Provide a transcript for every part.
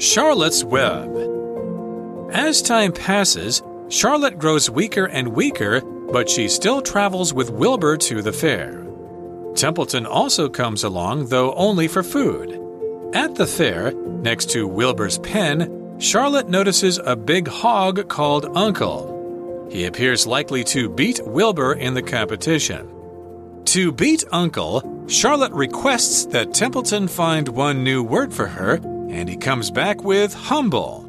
Charlotte's Web. As time passes, Charlotte grows weaker and weaker, but she still travels with Wilbur to the fair. Templeton also comes along, though only for food. At the fair, next to Wilbur's pen, Charlotte notices a big hog called Uncle. He appears likely to beat Wilbur in the competition. To beat Uncle, Charlotte requests that Templeton find one new word for her, and he comes back with humble.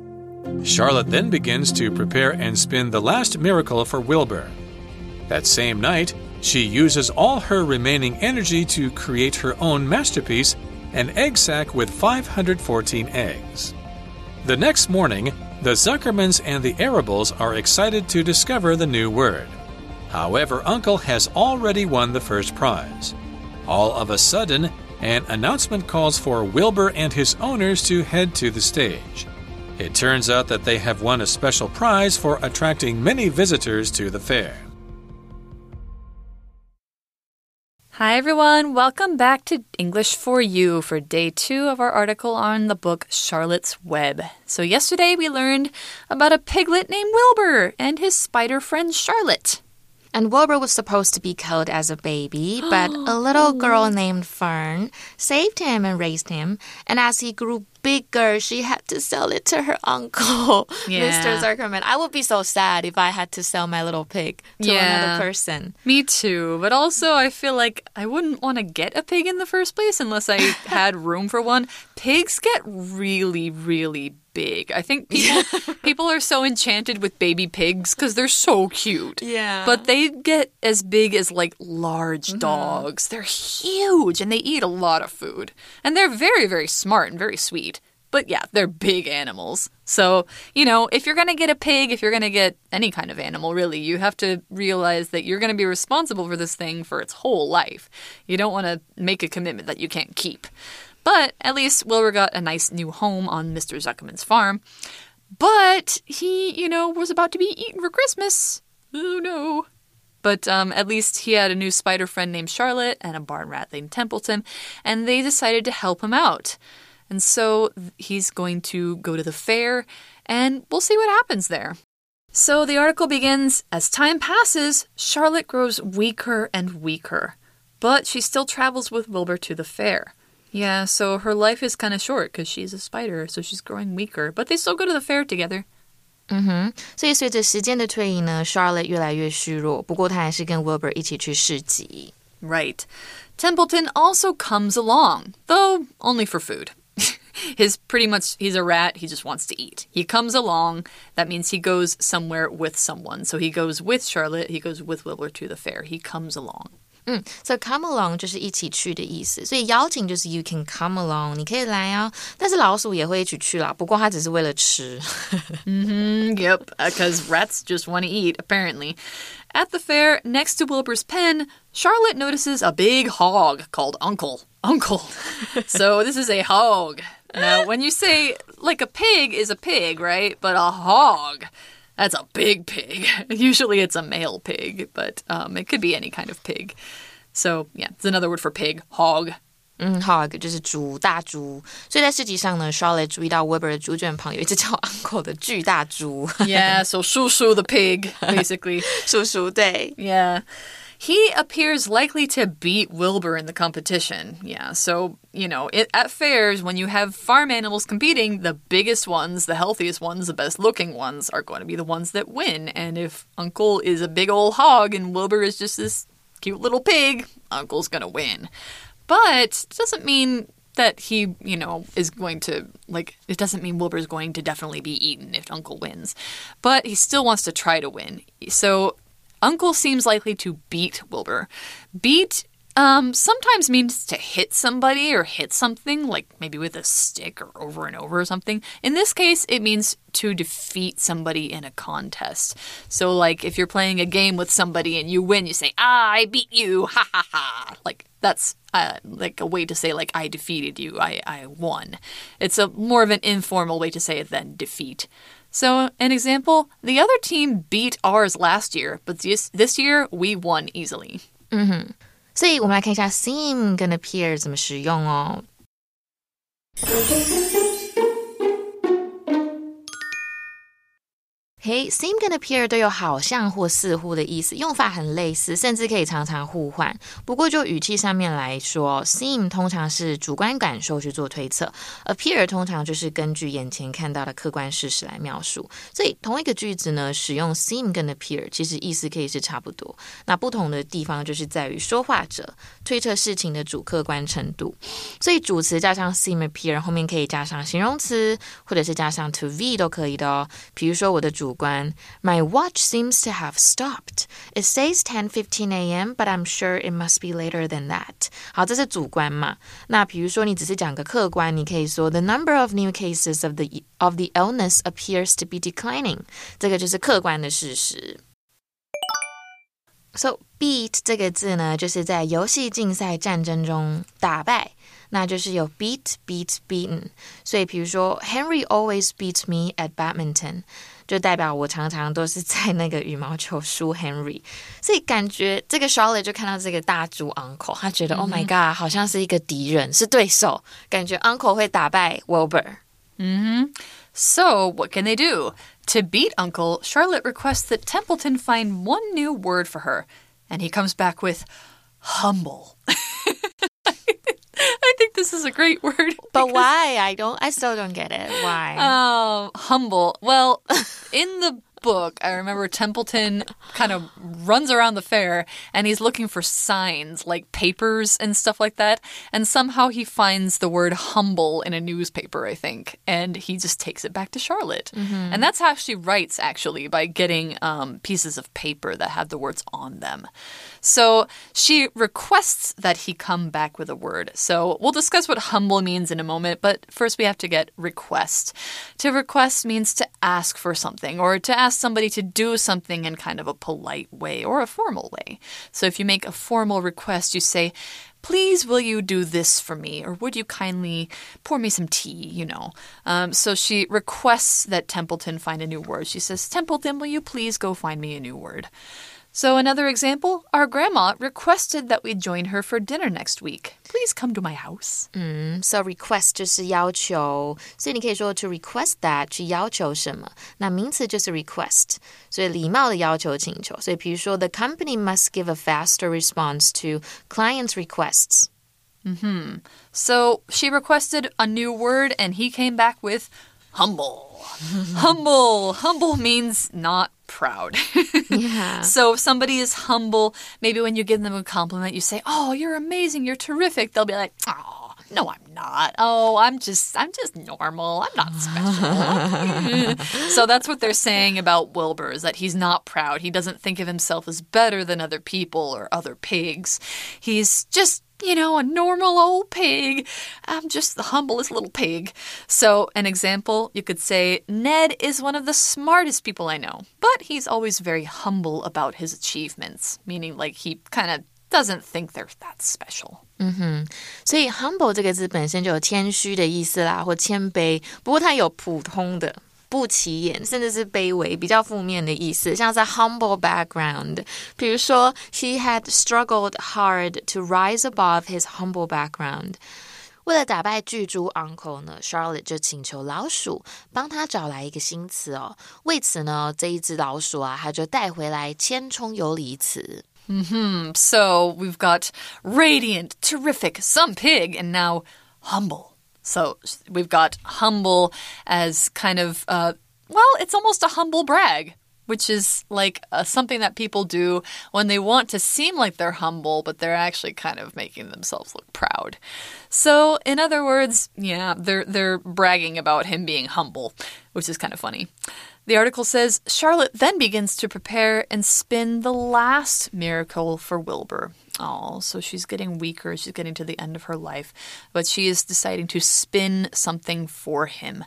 Charlotte then begins to prepare and spin the last miracle for Wilbur. That same night, she uses all her remaining energy to create her own masterpiece an egg sack with 514 eggs. The next morning, the Zuckermans and the Arables are excited to discover the new word. However, Uncle has already won the first prize. All of a sudden, an announcement calls for Wilbur and his owners to head to the stage. It turns out that they have won a special prize for attracting many visitors to the fair. Hi, everyone. Welcome back to English for You for day two of our article on the book Charlotte's Web. So, yesterday we learned about a piglet named Wilbur and his spider friend Charlotte. And Wilbur was supposed to be killed as a baby, but a little girl named Fern saved him and raised him. And as he grew bigger, she had to sell it to her uncle, Yeah. Mr. Zuckerman. I would be so sad if I had to sell my little pig to Yeah. another person. Me too, but also I feel like I wouldn't want to get a pig in the first place unless I had room for one. Pigs get really, really big. I think people people are so enchanted with baby pigs because they're so cute. Yeah. But they get as big as like large mm-hmm. dogs. They're huge and they eat a lot of food. And they're very, very smart and very sweet. But yeah, they're big animals. So, you know, if you're going to get a pig, if you're going to get any kind of animal, really, you have to realize that you're going to be responsible for this thing for its whole life. You don't want to make a commitment that you can't keep. But at least Wilbur got a nice new home on Mr. Zuckerman's farm. But he, you know, was about to be eaten for Christmas. Oh no. But um, at least he had a new spider friend named Charlotte and a barn rat named Templeton, and they decided to help him out. And so th- he's going to go to the fair, and we'll see what happens there. So the article begins As time passes, Charlotte grows weaker and weaker, but she still travels with Wilbur to the fair. Yeah, so her life is kind of short because she's a spider, so she's growing weaker, but they still go to the fair together. 嗯哼，所以随着时间的推移呢，Charlotte 越来越虚弱。不过她还是跟 Wilbur 一起去市集。 Right. Templeton also comes along, though only for food. His pretty much, he's a rat, he just wants to eat. He comes along, that means he goes somewhere with someone. So he goes with Charlotte, he goes with Wilbur to the fair. He comes along. 嗯，so come along 就是一起去的意思，所以邀请就是 you can come along，你可以来啊。但是老鼠也会一起去啦，不过它只是为了吃。 Mm, yep, because rats just want to eat, apparently. At the fair, next to Wilbur's pen, Charlotte notices a big hog called Uncle. Uncle. so this is a hog. Now, when you say, like, a pig is a pig, right? But a hog. That's a big pig. Usually it's a male pig, but um, it could be any kind of pig. So, yeah, it's another word for pig, hog. 嗯，hog 就是猪，大猪。所以在市集上呢，Charlotte 注意到 Wilbur 的猪圈旁有一只叫 Uncle 的巨大猪。 Yeah, so Shushu the pig, basically. 叔叔，对。 Yeah. He appears likely to beat Wilbur in the competition. Yeah, so, you know, it, at fairs, when you have farm animals competing, the biggest ones, the healthiest ones, the best looking ones are going to be the ones that win. And if Uncle is a big old hog and Wilbur is just this cute little pig, Uncle's going to win. But it doesn't mean that he, you know, is going to, like, it doesn't mean Wilbur's going to definitely be eaten if Uncle wins. But he still wants to try to win. So Uncle seems likely to beat Wilbur. Beat um, sometimes means to hit somebody or hit something, like maybe with a stick or over and over or something. In this case, it means to defeat somebody in a contest. So, like, if you're playing a game with somebody and you win, you say, ah, I beat you, ha ha ha. Like, that's uh, like a way to say, like, I defeated you, I, I won. It's a more of an informal way to say it than defeat. So, an example the other team beat ours last year, but this, this year we won easily. 所以我们来看一下 seem 跟 appear 怎么使用哦。 嘿，seem 跟 appear 都有好像或似乎的意思，用法很类似，甚至可以常常互换。不过就语气上面来说，seem 通常是主观感受去做推测，appear 通常就是根据眼前看到的客观事实来描述。所以同一个句子呢，使用 seem 跟 appear，其实意思可以是差不多。那不同的地方就是在于说话者推测事情的主客观程度。所以主词加上 seem appear 后面可以加上形容词，或者是加上 to v 都可以的哦。比如说我的主 观，My watch seems to have stopped. It says 10:15 a.m., but I'm sure it must be later than that. 好，这是主观嘛？那比如说你只是讲个客观，你可以说 The number of new cases of the of the illness appears to be declining. 这个就是客观的事实。So beat 这个字呢，就是在游戏、竞赛、战争中打败。那就是有 beat, beat, beaten。所以比如说，Henry always beats me at badminton， 就代表我常常都是在那个羽毛球输 Henry。所以感觉这个 Charlotte 就看到这个大猪 uncle，他觉得、嗯、Oh my god，好像是一个敌人，是对手，感觉 uncle 会打败 Wilbur。嗯哼。So, what can they do? To beat Uncle, Charlotte requests that Templeton find one new word for her, and he comes back with humble. I think this is a great word. But why? I don't I still don't get it. Why? Oh, humble. Well, in the book, I remember Templeton kind of runs around the fair and he's looking for signs like papers and stuff like that. And somehow he finds the word humble in a newspaper, I think. And he just takes it back to Charlotte. Mm -hmm. And that's how she writes, actually, by getting um, pieces of paper that have the words on them. So she requests that he come back with a word. So we'll discuss what humble means in a moment, but first we have to get request. To request means to ask for something or to ask somebody to do something in kind of a polite way or a formal way. So if you make a formal request, you say, Please, will you do this for me? Or would you kindly pour me some tea? You know. Um, so she requests that Templeton find a new word. She says, Templeton, will you please go find me a new word? So, another example our grandma requested that we join her for dinner next week. Please come to my house. 嗯，so request 就是要求，所以你可以说 to request that 去要求什么，那名词就是 request，所以礼貌的要求请求。所以比如说，the company must give a faster response to clients' requests. Mm hmm. So she requested a new word, and he came back with humble. humble. Humble means not proud. yeah. So if somebody is humble, maybe when you give them a compliment, you say, "Oh, you're amazing. You're terrific." They'll be like, "Oh, no, I'm not. Oh, I'm just I'm just normal. I'm not special." so that's what they're saying about Wilbur is that he's not proud. He doesn't think of himself as better than other people or other pigs. He's just you know, a normal old pig. I'm just the humblest little pig. So, an example, you could say, Ned is one of the smartest people I know, but he's always very humble about his achievements, meaning like he kind of doesn't think they're that special. 嗯哼，所以 humble 这个字本身就有谦虚的意思啦，或谦卑。不过它有普通的。不起眼，甚至是卑微，比较负面的意思，像是 humble background。比如说，he had struggled hard to rise above his humble background。为了打败巨猪 uncle 呢，Charlotte 就请求老鼠帮他找来一个新词哦。为此呢，这一只老鼠啊，他就带回来千充有理词。Mm hmm. So we've got radiant, terrific, some pig, and now humble. So we've got humble as kind of, uh, well, it's almost a humble brag, which is like uh, something that people do when they want to seem like they're humble, but they're actually kind of making themselves look proud. So, in other words, yeah, they're they're bragging about him being humble, which is kind of funny. The article says Charlotte then begins to prepare and spin the last miracle for Wilbur. Oh, so she's getting weaker. She's getting to the end of her life. But she is deciding to spin something for him.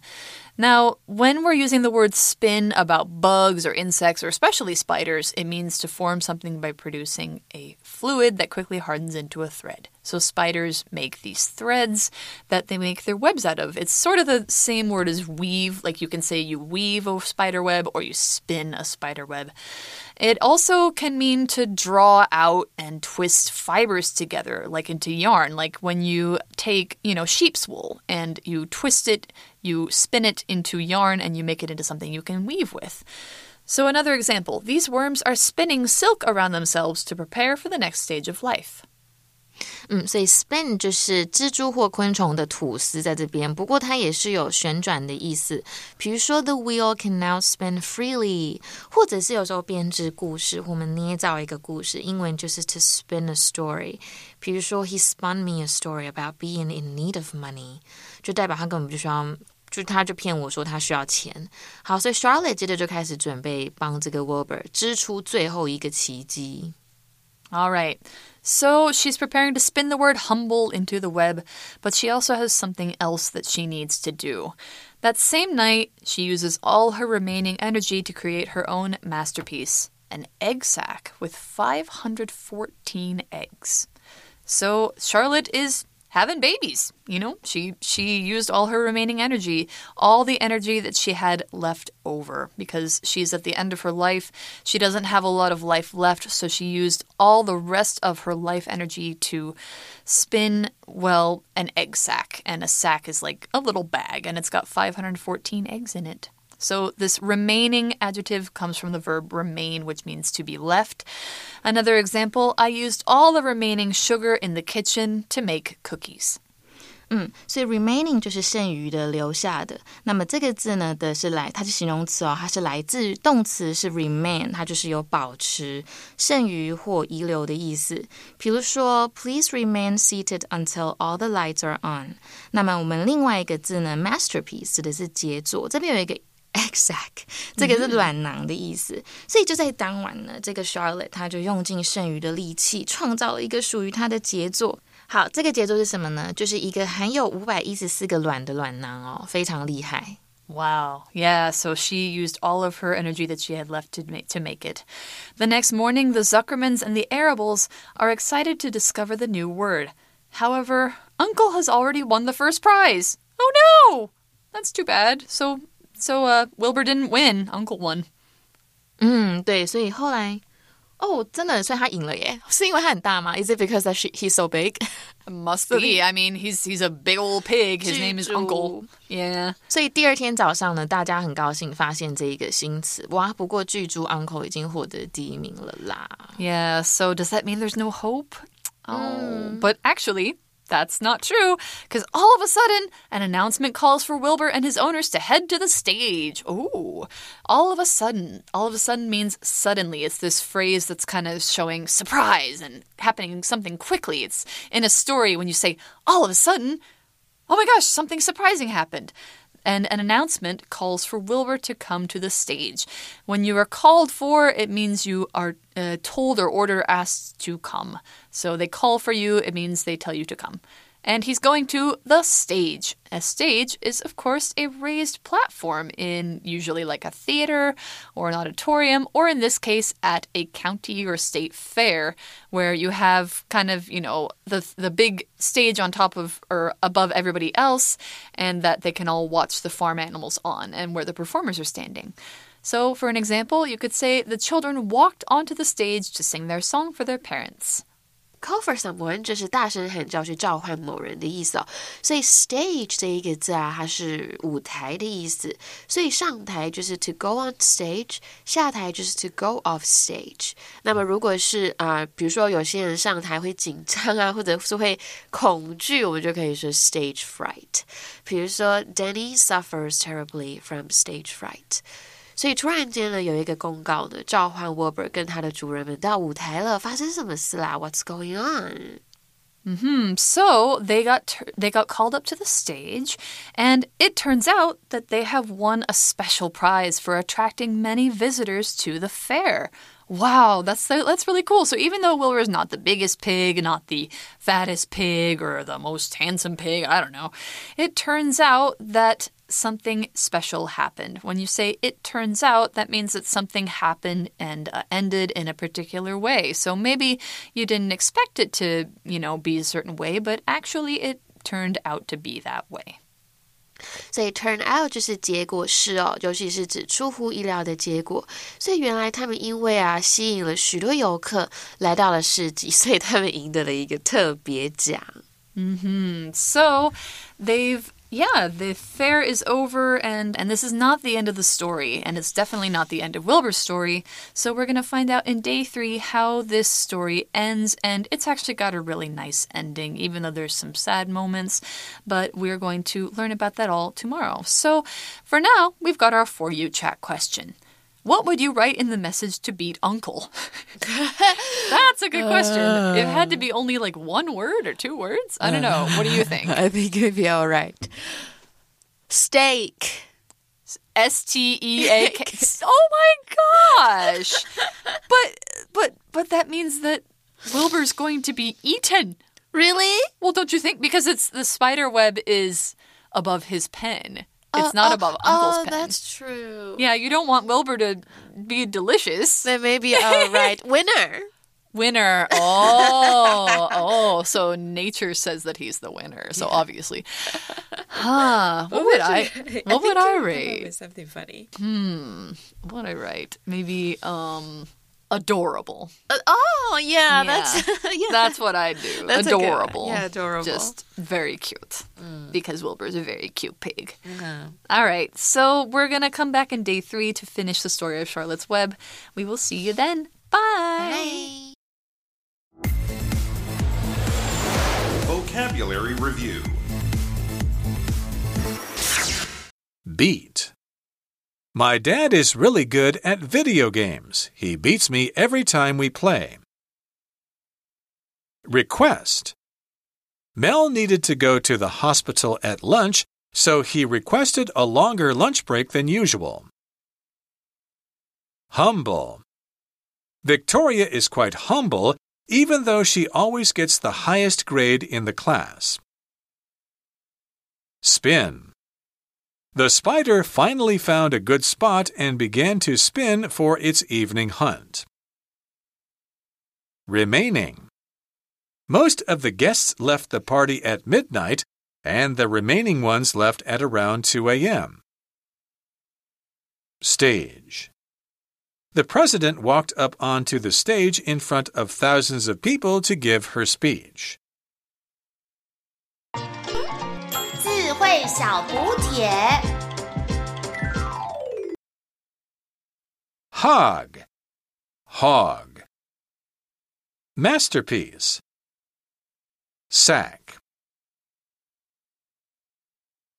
Now, when we're using the word spin about bugs or insects, or especially spiders, it means to form something by producing a fluid that quickly hardens into a thread. So, spiders make these threads that they make their webs out of. It's sort of the same word as weave, like you can say you weave a spider web or you spin a spider web. It also can mean to draw out and twist fibers together, like into yarn, like when you take, you know, sheep's wool and you twist it, you spin it into yarn, and you make it into something you can weave with. So, another example these worms are spinning silk around themselves to prepare for the next stage of life. 嗯，所以 spin 就是蜘蛛或昆虫的吐丝在这边，不过它也是有旋转的意思。比如说，the wheel can now spin freely，或者是有时候编织故事，我们捏造一个故事，英文就是 to spin a story。比如说，he spun me a story about being in need of money，就代表他根本不需要。就他就骗我说他需要钱，好，所以 Charlotte 接着就开始准备帮这个 Wilbur 织出最后一个奇迹。All right. So she's preparing to spin the word humble into the web, but she also has something else that she needs to do. That same night, she uses all her remaining energy to create her own masterpiece an egg sack with 514 eggs. So Charlotte is having babies. You know, she she used all her remaining energy, all the energy that she had left over because she's at the end of her life. She doesn't have a lot of life left, so she used all the rest of her life energy to spin well an egg sack, and a sack is like a little bag and it's got 514 eggs in it. So, this remaining adjective comes from the verb remain, which means to be left. Another example I used all the remaining sugar in the kitchen to make cookies. 嗯，所以 remaining 就是剩余的、留下的。那么这个字呢的是来，它是形容词哦，它是来自动词是 remain，它就是有保持、剩余或遗留的意思。比如说，Please remain seated until all the lights are on。那么我们另外一个字呢，masterpiece 指的是杰作，这边有一个 egg sack，这个是软囊的意思。嗯、所以就在当晚呢，这个 Charlotte 她就用尽剩余的力气，创造了一个属于她的杰作。好，这个杰作是什么呢？就是一个含有五百一十四个卵的卵囊哦，非常厉害。Wow. Yeah, so she used all of her energy that she had left to make, to make it. The next morning, the Zuckermans and the Arables are excited to discover the new word. However, Uncle has already won the first prize. Oh no! That's too bad. So so uh, Wilbur didn't win. Uncle won. 嗯，对，所以后来，哦，真的，所以他赢了耶，是因为他很大吗？Is it because that she, he's so big? Must be. I mean, he's he's a big old pig. His name is Uncle. Yeah. 所以第二天早上呢，大家很高兴发现这一个新词。哇，不过巨猪 Uncle 已经获得第一名了啦。Yeah. So does that mean there's no hope? Oh, but actually. that's not true, because all of a sudden, an announcement calls for Wilbur and his owners to head to the stage. Oh, all of a sudden. All of a sudden means suddenly. It's this phrase that's kind of showing surprise and happening something quickly. It's in a story when you say, all of a sudden, oh my gosh, something surprising happened and an announcement calls for Wilbur to come to the stage. When you are called for, it means you are uh, told or order asked to come. So they call for you, it means they tell you to come and he's going to the stage. A stage is, of course, a raised platform in usually like a theater or an auditorium, or in this case, at a county or state fair, where you have kind of, you know, the, the big stage on top of or above everybody else, and that they can all watch the farm animals on, and where the performers are standing. So, for an example, you could say the children walked onto the stage to sing their song for their parents. call for someone 就是大声喊叫去召唤某人的意思哦。所以 stage 这一个字啊，它是舞台的意思。所以上台就是 to go on stage，下台就是 to go off stage。那么如果是啊、呃，比如说有些人上台会紧张啊，或者是会恐惧，我们就可以说 stage fright。比如说 Danny suffers terribly from stage fright。 所以突然间呢，有一个公告呢，召唤 Wilbur 跟他的主人们到舞台了。发生什么事啦？What's going on? Hmm. So they got they got called up to the stage, and it turns out that they have won a special prize for attracting many visitors to the fair. Wow, that's that's really cool. So even though Wilbur is not the biggest pig, not the fattest pig, or the most handsome pig, I don't know, it turns out that something special happened. When you say it turns out, that means that something happened and uh, ended in a particular way. So maybe you didn't expect it to, you know, be a certain way, but actually it turned out to be that way. 所以 turn out 就是结果是哦，尤其是指出乎意料的结果。所以原来他们因为啊吸引了许多游客来到了市集，所以他们赢得了一个特别奖。嗯哼，So they've yeah, the fair is over, and and this is not the end of the story, and it's definitely not the end of Wilbur's story. So we're gonna find out in day three how this story ends, and it's actually got a really nice ending, even though there's some sad moments. But we're going to learn about that all tomorrow. So for now, we've got our for you chat question. What would you write in the message to beat Uncle? That's a good question. it had to be only like one word or two words. I don't know. What do you think? I think it'd be all right. Steak. S T E A K. Oh my gosh! But but but that means that Wilbur's going to be eaten. Really? Well, don't you think? Because it's the spider web is above his pen. It's not oh, above Uncle's oh, pen. that's true. Yeah, you don't want Wilbur to be delicious. Then maybe all right. Winner. Winner. Oh, oh. So nature says that he's the winner. So obviously, huh? What, would I? What would I rate? something funny. Hmm. What would I write? Maybe um, adorable. Uh, oh yeah, Yeah. that's yeah. That's what I do. That's a good adorable. Yeah, adorable. Just very cute. Mm. Because Wilbur's a very cute pig. Uh-huh. All right, so we're going to come back in day three to finish the story of Charlotte's Web. We will see you then. Bye. Bye. Vocabulary Review Beat. My dad is really good at video games. He beats me every time we play. Request. Mel needed to go to the hospital at lunch, so he requested a longer lunch break than usual. Humble. Victoria is quite humble, even though she always gets the highest grade in the class. Spin. The spider finally found a good spot and began to spin for its evening hunt. Remaining. Most of the guests left the party at midnight, and the remaining ones left at around 2 a.m. Stage. The president walked up onto the stage in front of thousands of people to give her speech. 智慧小补帖。 Hog. Hog. Masterpiece. Sack.